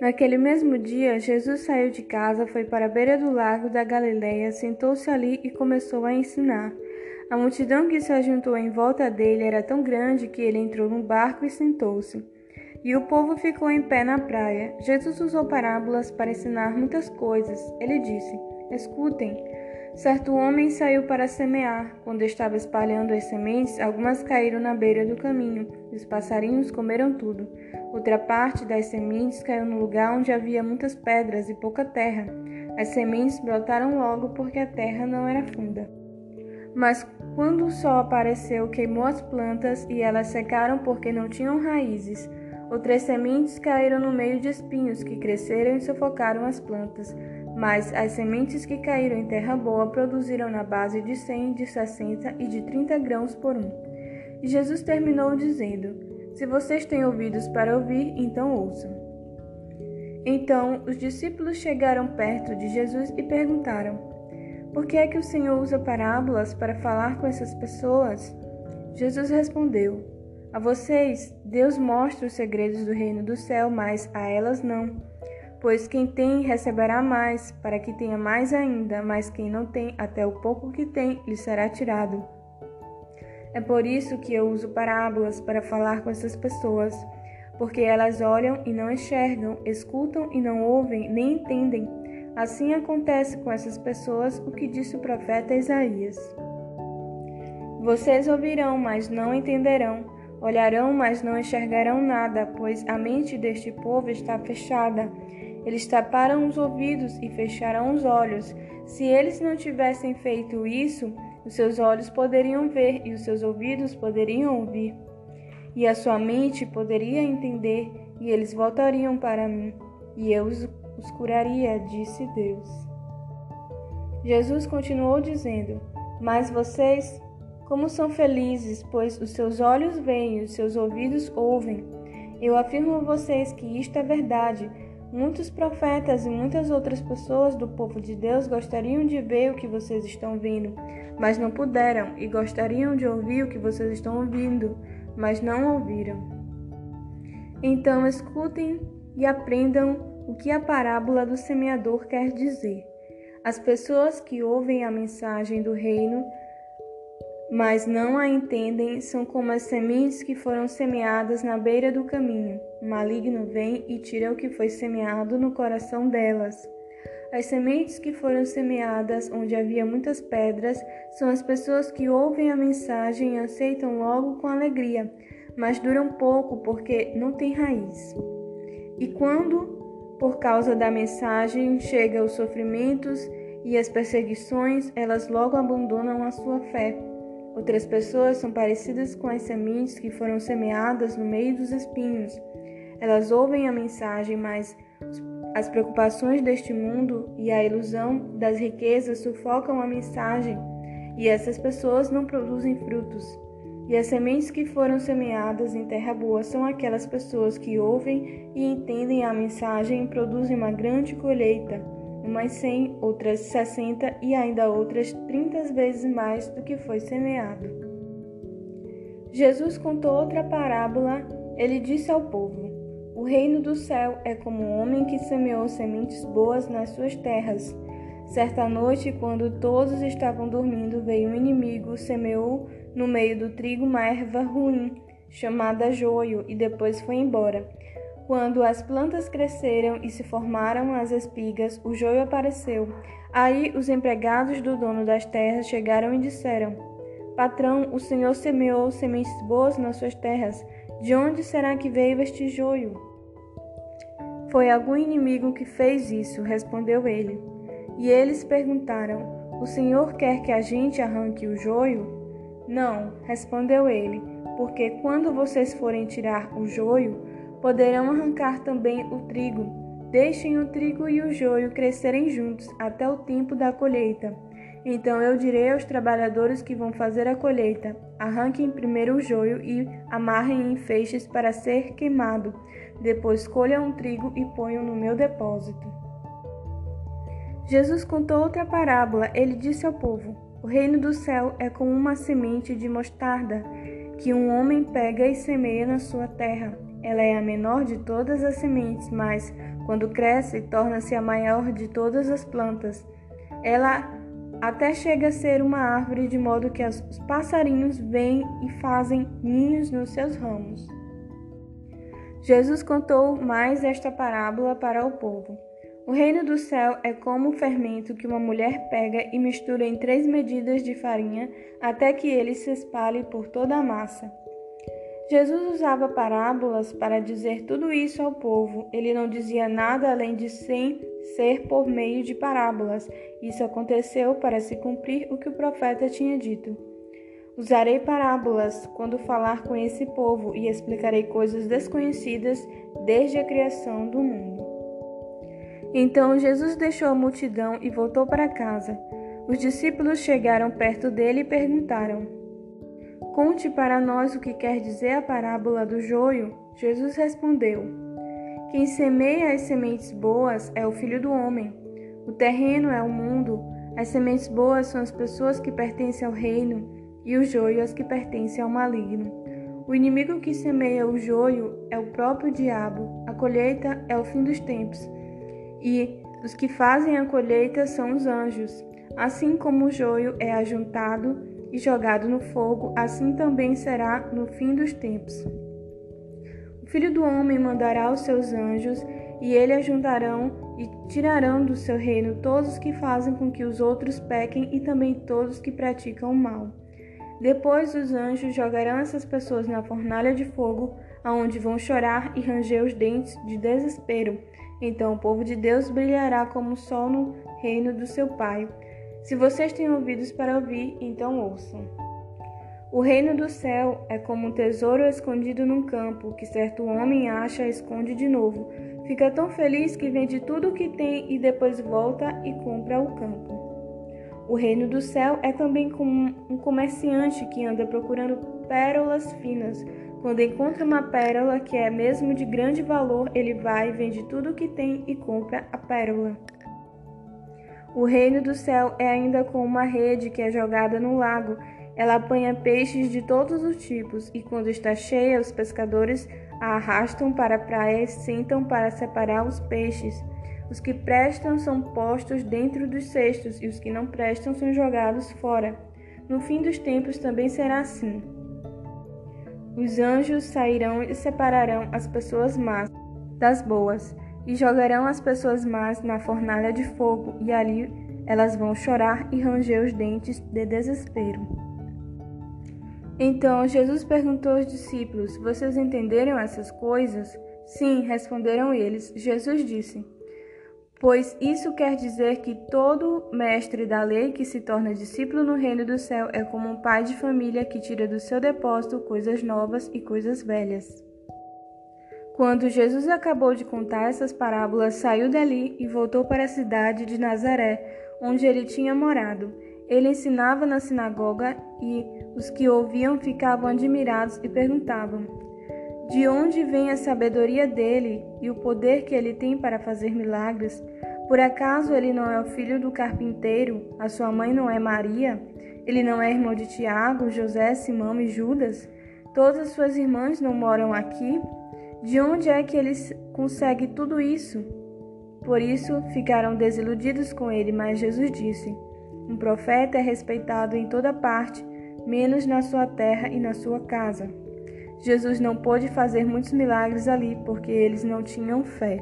Naquele mesmo dia, Jesus saiu de casa, foi para a beira do lago da Galileia, sentou-se ali e começou a ensinar. A multidão que se ajuntou em volta dele era tão grande que ele entrou no barco e sentou-se. E o povo ficou em pé na praia. Jesus usou parábolas para ensinar muitas coisas. Ele disse: Escutem. Certo homem saiu para semear. Quando estava espalhando as sementes, algumas caíram na beira do caminho, e os passarinhos comeram tudo. Outra parte das sementes caiu no lugar onde havia muitas pedras e pouca terra. As sementes brotaram logo porque a terra não era funda. Mas quando o sol apareceu, queimou as plantas e elas secaram porque não tinham raízes. Outras sementes caíram no meio de espinhos que cresceram e sufocaram as plantas. Mas as sementes que caíram em terra boa produziram na base de 100, de 60 e de 30 grãos por um. E Jesus terminou dizendo: se vocês têm ouvidos para ouvir, então ouçam. Então os discípulos chegaram perto de Jesus e perguntaram: Por que é que o Senhor usa parábolas para falar com essas pessoas? Jesus respondeu: A vocês, Deus mostra os segredos do reino do céu, mas a elas não. Pois quem tem receberá mais, para que tenha mais ainda, mas quem não tem, até o pouco que tem, lhe será tirado. É por isso que eu uso parábolas para falar com essas pessoas, porque elas olham e não enxergam, escutam e não ouvem, nem entendem. Assim acontece com essas pessoas o que disse o profeta Isaías. Vocês ouvirão, mas não entenderão. Olharão, mas não enxergarão nada, pois a mente deste povo está fechada. Eles taparam os ouvidos e fecharam os olhos. Se eles não tivessem feito isso, os seus olhos poderiam ver e os seus ouvidos poderiam ouvir, e a sua mente poderia entender, e eles voltariam para mim, e eu os, curaria, disse Deus. Jesus continuou dizendo: Mas vocês, como são felizes, pois os seus olhos veem e os seus ouvidos ouvem. Eu afirmo a vocês que isto é verdade. Muitos profetas e muitas outras pessoas do povo de Deus gostariam de ver o que vocês estão vendo, mas não puderam, e gostariam de ouvir o que vocês estão ouvindo, mas não ouviram. Então escutem e aprendam o que a parábola do semeador quer dizer. As pessoas que ouvem a mensagem do reino mas não a entendem, são como as sementes que foram semeadas na beira do caminho. Maligno vem e tira o que foi semeado no coração delas. As sementes que foram semeadas onde havia muitas pedras são as pessoas que ouvem a mensagem e aceitam logo com alegria, mas duram pouco porque não têm raiz. E quando, por causa da mensagem, chegam os sofrimentos e as perseguições, elas logo abandonam a sua fé Outras pessoas são parecidas com as sementes que foram semeadas no meio dos espinhos. Elas ouvem a mensagem, mas as preocupações deste mundo e a ilusão das riquezas sufocam a mensagem, e essas pessoas não produzem frutos. E as sementes que foram semeadas em terra boa são aquelas pessoas que ouvem e entendem a mensagem e produzem uma grande colheita umas cem, outras sessenta e ainda outras trinta vezes mais do que foi semeado. Jesus contou outra parábola. Ele disse ao povo: O reino do céu é como um homem que semeou sementes boas nas suas terras. Certa noite, quando todos estavam dormindo, veio um inimigo, semeou no meio do trigo uma erva ruim, chamada joio, e depois foi embora. Quando as plantas cresceram e se formaram as espigas, o joio apareceu. Aí os empregados do dono das terras chegaram e disseram: Patrão, o senhor semeou sementes boas nas suas terras. De onde será que veio este joio? Foi algum inimigo que fez isso, respondeu ele. E eles perguntaram: O senhor quer que a gente arranque o joio? Não, respondeu ele, porque quando vocês forem tirar o joio, Poderão arrancar também o trigo. Deixem o trigo e o joio crescerem juntos até o tempo da colheita. Então eu direi aos trabalhadores que vão fazer a colheita: arranquem primeiro o joio e amarrem em feixes para ser queimado. Depois colham o trigo e ponham no meu depósito. Jesus contou outra parábola. Ele disse ao povo: O reino do céu é como uma semente de mostarda que um homem pega e semeia na sua terra. Ela é a menor de todas as sementes, mas Quando cresce, torna-se a maior de todas as plantas. Ela até chega a ser uma árvore, de modo que os passarinhos vêm e fazem ninhos nos seus ramos. Jesus contou mais esta parábola para o povo. O reino do céu é como o fermento que uma mulher pega e mistura em três medidas de farinha até que ele se espalhe por toda a massa. Jesus usava parábolas para dizer tudo isso ao povo. Ele não dizia nada além de sem ser por meio de parábolas. Isso aconteceu para se cumprir o que o profeta tinha dito. Usarei parábolas quando falar com esse povo e explicarei coisas desconhecidas desde a criação do mundo. Então Jesus deixou a multidão e voltou para casa. Os discípulos chegaram perto dele e perguntaram: Conte para nós o que quer dizer a parábola do joio. Jesus respondeu: Quem semeia as sementes boas é o filho do homem. O terreno é o mundo. As sementes boas são as pessoas que pertencem ao reino e o joio as que pertencem ao maligno. O inimigo que semeia o joio é o próprio diabo. A colheita é o fim dos tempos. E os que fazem a colheita são os anjos. Assim como o joio é ajuntado e jogado no fogo, assim também será no fim dos tempos. Filho do homem mandará os seus anjos, e eles ajuntarão e tirarão do seu reino todos os que fazem com que os outros pequem e também todos os que praticam o mal. Depois os anjos jogarão essas pessoas na fornalha de fogo, aonde vão chorar e ranger os dentes de desespero. Então o povo de Deus brilhará como o sol no reino do seu Pai. Se vocês têm ouvidos para ouvir, então ouçam. O reino do céu é como um tesouro escondido num campo, que certo homem acha e esconde de novo. Fica tão feliz que vende tudo o que tem e depois volta e compra o campo. O reino do céu é também como um comerciante que anda procurando pérolas finas. Quando encontra uma pérola que é mesmo de grande valor, ele vai, vende tudo o que tem e compra a pérola. O reino do céu é ainda como uma rede que é jogada no lago. Ela apanha peixes de todos os tipos e, quando está cheia, os pescadores a arrastam para a praia e sentam para separar os peixes. Os que prestam são postos dentro dos cestos, e os que não prestam são jogados fora. No fim dos tempos também será assim. Os anjos sairão e separarão as pessoas más das boas, e jogarão as pessoas más na fornalha de fogo, e ali elas vão chorar e ranger os dentes de desespero. Então Jesus perguntou aos discípulos: Vocês entenderam essas coisas? Sim, responderam eles. Jesus disse: Pois isso quer dizer que todo mestre da lei que se torna discípulo no reino do céu é como um pai de família que tira do seu depósito coisas novas e coisas velhas. Quando Jesus acabou de contar essas parábolas, saiu dali e voltou para a cidade de Nazaré, onde ele tinha morado. Ele ensinava na sinagoga e os que ouviam ficavam admirados e perguntavam: De onde vem a sabedoria dele e o poder que ele tem para fazer milagres? Por acaso ele não é o filho do carpinteiro? A sua mãe não é Maria? Ele não é irmão de Tiago, José, Simão e Judas? Todas as suas irmãs não moram aqui? De onde é que ele consegue tudo isso? Por isso ficaram desiludidos com ele, mas Jesus disse: Um profeta é respeitado em toda parte, menos na sua terra e na sua casa. Jesus não pôde fazer muitos milagres ali porque eles não tinham fé.